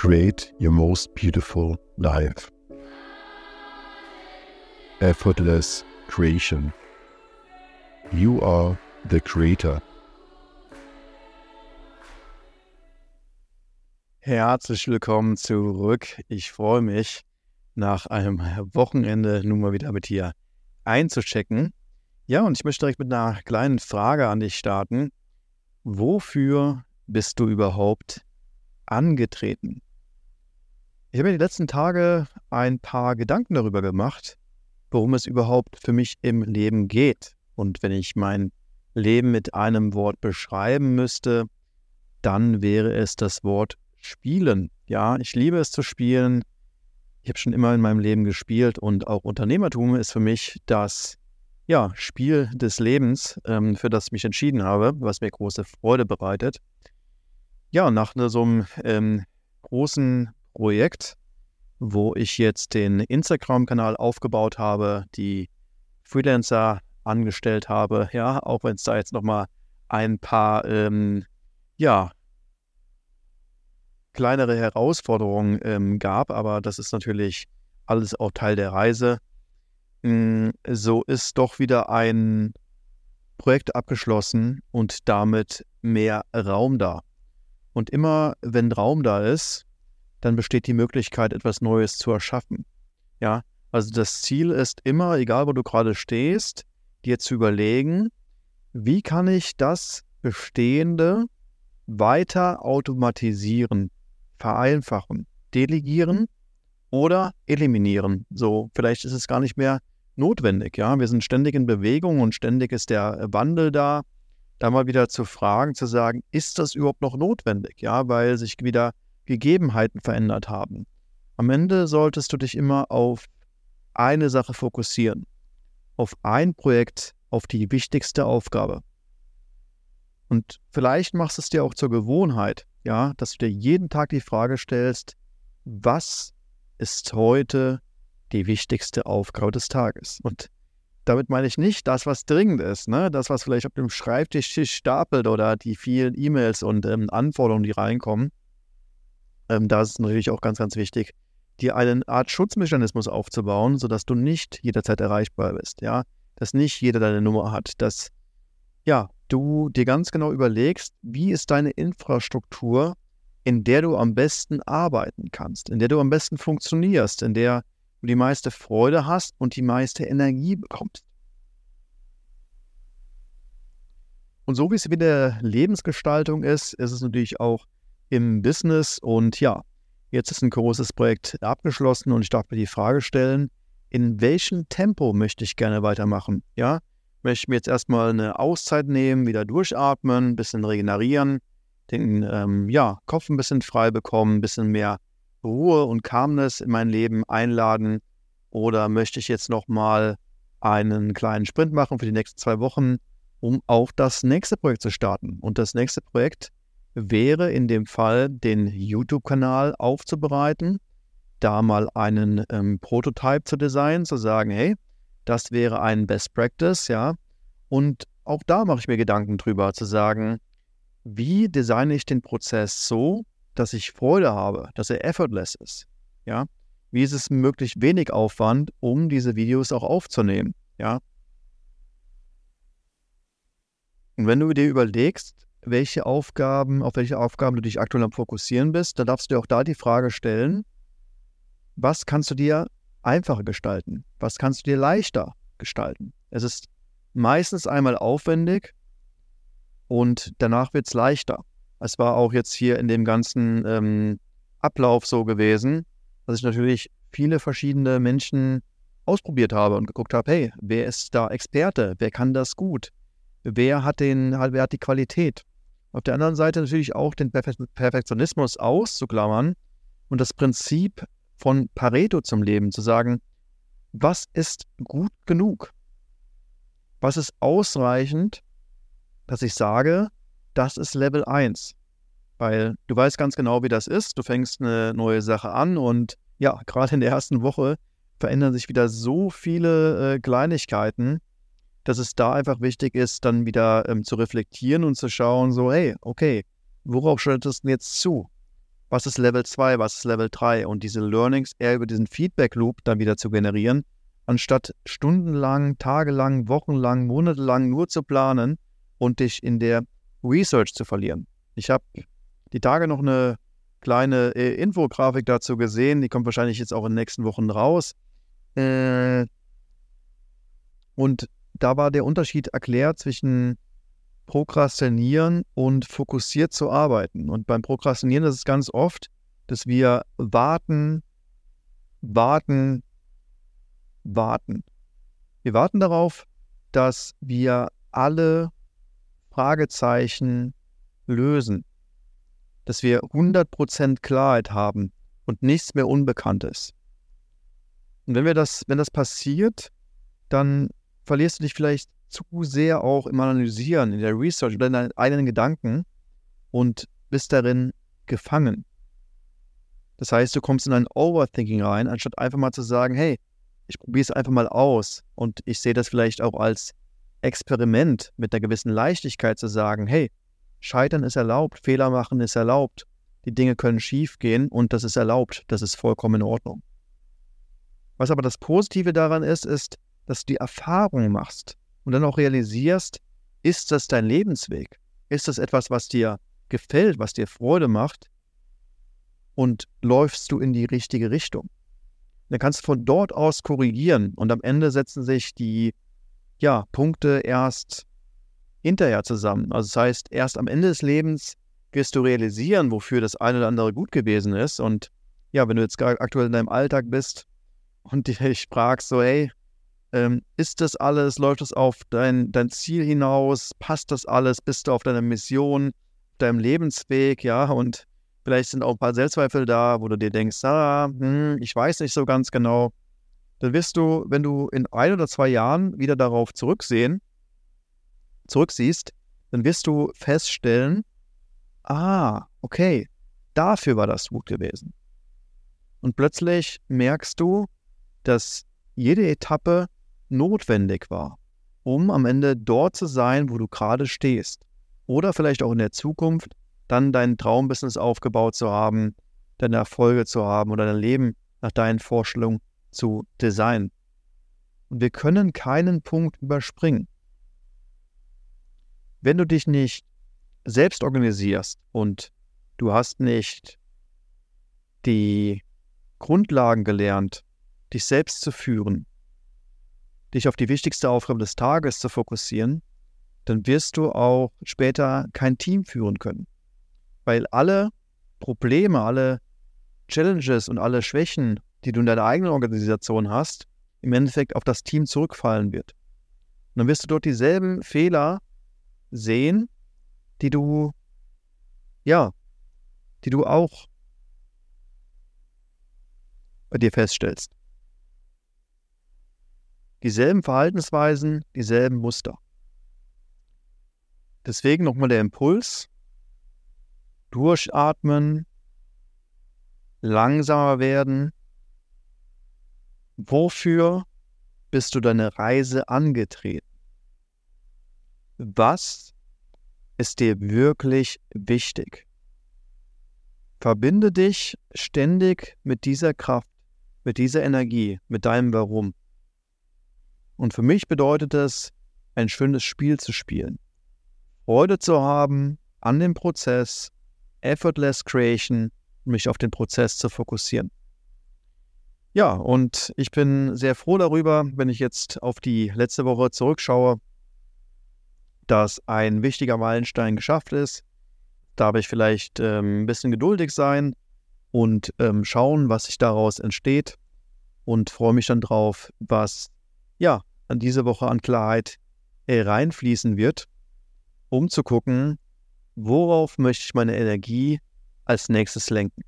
create your most beautiful life. Effortless creation. You are the creator. Herzlich willkommen zurück. Ich freue mich, nach einem Wochenende nun mal wieder mit dir einzuchecken. Ja, und ich möchte direkt mit einer kleinen Frage an dich starten. Wofür bist du überhaupt angetreten? Ich habe mir die letzten Tage ein paar Gedanken darüber gemacht, worum es überhaupt für mich im Leben geht. Und wenn ich mein Leben mit einem Wort beschreiben müsste, dann wäre es das Wort Spielen. Ja, ich liebe es zu spielen. Ich habe schon immer in meinem Leben gespielt und auch Unternehmertum ist für mich das ja, Spiel des Lebens, ähm, für das ich mich entschieden habe, was mir große Freude bereitet. Ja, nach so einem ähm, großen Projekt, wo ich jetzt den Instagram-Kanal aufgebaut habe, die Freelancer angestellt habe, ja, auch wenn es da jetzt nochmal ein paar, ähm, ja, kleinere Herausforderungen ähm, gab, aber das ist natürlich alles auch Teil der Reise. Mm, so ist doch wieder ein Projekt abgeschlossen und damit mehr Raum da. Und immer wenn Raum da ist, dann besteht die Möglichkeit, etwas Neues zu erschaffen. Ja, also das Ziel ist immer, egal wo du gerade stehst, dir zu überlegen, wie kann ich das Bestehende weiter automatisieren, vereinfachen, delegieren oder eliminieren. So, vielleicht ist es gar nicht mehr notwendig. Ja, wir sind ständig in Bewegung und ständig ist der Wandel da. Da mal wieder zu fragen, zu sagen, ist das überhaupt noch notwendig? Ja, weil sich wieder Gegebenheiten verändert haben. Am Ende solltest du dich immer auf eine Sache fokussieren, auf ein Projekt, auf die wichtigste Aufgabe. Und vielleicht machst du es dir auch zur Gewohnheit, ja, dass du dir jeden Tag die Frage stellst, was ist heute die wichtigste Aufgabe des Tages? Und damit meine ich nicht das, was dringend ist, ne? das, was vielleicht auf dem Schreibtisch stapelt oder die vielen E-Mails und ähm, Anforderungen, die reinkommen, ähm, da ist es natürlich auch ganz, ganz wichtig, dir eine Art Schutzmechanismus aufzubauen, sodass du nicht jederzeit erreichbar bist, ja, dass nicht jeder deine Nummer hat, dass ja, du dir ganz genau überlegst, wie ist deine Infrastruktur, in der du am besten arbeiten kannst, in der du am besten funktionierst, in der du die meiste Freude hast und die meiste Energie bekommst. Und so wie es mit der Lebensgestaltung ist, ist es natürlich auch im Business. Und ja, jetzt ist ein großes Projekt abgeschlossen und ich darf mir die Frage stellen, in welchem Tempo möchte ich gerne weitermachen? Ja, möchte ich mir jetzt erstmal eine Auszeit nehmen, wieder durchatmen, ein bisschen regenerieren, den ähm, ja, Kopf ein bisschen frei bekommen, ein bisschen mehr Ruhe und Calmness in mein Leben einladen? Oder möchte ich jetzt nochmal einen kleinen Sprint machen für die nächsten zwei Wochen, um auch das nächste Projekt zu starten? Und das nächste Projekt wäre in dem Fall, den YouTube-Kanal aufzubereiten, da mal einen ähm, Prototype zu designen, zu sagen, hey, das wäre ein Best Practice, ja. Und auch da mache ich mir Gedanken drüber, zu sagen, wie designe ich den Prozess so, dass ich Freude habe, dass er effortless ist, ja. Wie ist es möglichst wenig Aufwand, um diese Videos auch aufzunehmen, ja. Und wenn du dir überlegst, welche Aufgaben, auf welche Aufgaben du dich aktuell am Fokussieren bist, dann darfst du dir auch da die Frage stellen, was kannst du dir einfacher gestalten? Was kannst du dir leichter gestalten? Es ist meistens einmal aufwendig und danach wird es leichter. Es war auch jetzt hier in dem ganzen ähm, Ablauf so gewesen, dass ich natürlich viele verschiedene Menschen ausprobiert habe und geguckt habe, hey, wer ist da Experte? Wer kann das gut? Wer hat, den, wer hat die Qualität? Auf der anderen Seite natürlich auch den Perfektionismus auszuklammern und das Prinzip von Pareto zum Leben, zu sagen, was ist gut genug? Was ist ausreichend, dass ich sage, das ist Level 1? Weil du weißt ganz genau, wie das ist. Du fängst eine neue Sache an und ja, gerade in der ersten Woche verändern sich wieder so viele äh, Kleinigkeiten, dass es da einfach wichtig ist, dann wieder ähm, zu reflektieren und zu schauen, so, hey, okay, worauf schaltest du jetzt zu? was ist Level 2, was ist Level 3 und diese Learnings eher über diesen Feedback Loop dann wieder zu generieren, anstatt stundenlang, tagelang, wochenlang, monatelang nur zu planen und dich in der Research zu verlieren. Ich habe die Tage noch eine kleine äh, Infografik dazu gesehen, die kommt wahrscheinlich jetzt auch in den nächsten Wochen raus. Äh, und da war der Unterschied erklärt zwischen Prokrastinieren und fokussiert zu arbeiten. Und beim Prokrastinieren ist es ganz oft, dass wir warten, warten, warten. Wir warten darauf, dass wir alle Fragezeichen lösen, dass wir 100% Klarheit haben und nichts mehr Unbekanntes. Und wenn wir das, wenn das passiert, dann verlierst du dich vielleicht zu sehr auch im Analysieren, in der Research oder in deinen eigenen Gedanken und bist darin gefangen. Das heißt, du kommst in ein Overthinking rein, anstatt einfach mal zu sagen, hey, ich probiere es einfach mal aus und ich sehe das vielleicht auch als Experiment mit einer gewissen Leichtigkeit zu sagen, hey, Scheitern ist erlaubt, Fehler machen ist erlaubt, die Dinge können schief gehen und das ist erlaubt, das ist vollkommen in Ordnung. Was aber das Positive daran ist, ist, dass du die Erfahrung machst, und dann auch realisierst, ist das dein Lebensweg? Ist das etwas, was dir gefällt, was dir Freude macht? Und läufst du in die richtige Richtung? Dann kannst du von dort aus korrigieren und am Ende setzen sich die ja, Punkte erst hinterher zusammen. Also das heißt, erst am Ende des Lebens wirst du realisieren, wofür das eine oder andere gut gewesen ist. Und ja, wenn du jetzt aktuell in deinem Alltag bist und dich fragst, so, hey, ähm, ist das alles? Läuft es auf dein, dein Ziel hinaus? Passt das alles? Bist du auf deiner Mission, deinem Lebensweg? Ja, und vielleicht sind auch ein paar Selbstzweifel da, wo du dir denkst, ah, hm, ich weiß nicht so ganz genau. Dann wirst du, wenn du in ein oder zwei Jahren wieder darauf zurücksehen, zurücksiehst, dann wirst du feststellen, ah, okay, dafür war das gut gewesen. Und plötzlich merkst du, dass jede Etappe notwendig war, um am Ende dort zu sein, wo du gerade stehst. Oder vielleicht auch in der Zukunft dann dein Traumbusiness aufgebaut zu haben, deine Erfolge zu haben oder dein Leben nach deinen Vorstellungen zu designen. Und wir können keinen Punkt überspringen. Wenn du dich nicht selbst organisierst und du hast nicht die Grundlagen gelernt, dich selbst zu führen, dich auf die wichtigste Aufgabe des Tages zu fokussieren, dann wirst du auch später kein Team führen können. Weil alle Probleme, alle Challenges und alle Schwächen, die du in deiner eigenen Organisation hast, im Endeffekt auf das Team zurückfallen wird. Und dann wirst du dort dieselben Fehler sehen, die du, ja, die du auch bei dir feststellst dieselben Verhaltensweisen, dieselben Muster. Deswegen nochmal der Impuls. Durchatmen, langsamer werden. Wofür bist du deine Reise angetreten? Was ist dir wirklich wichtig? Verbinde dich ständig mit dieser Kraft, mit dieser Energie, mit deinem Warum. Und für mich bedeutet es, ein schönes Spiel zu spielen. Freude zu haben an dem Prozess, effortless creation, mich auf den Prozess zu fokussieren. Ja, und ich bin sehr froh darüber, wenn ich jetzt auf die letzte Woche zurückschaue, dass ein wichtiger Meilenstein geschafft ist. Darf ich vielleicht ähm, ein bisschen geduldig sein und ähm, schauen, was sich daraus entsteht und freue mich dann drauf, was ja an diese Woche an Klarheit äh, reinfließen wird, um zu gucken, worauf möchte ich meine Energie als nächstes lenken.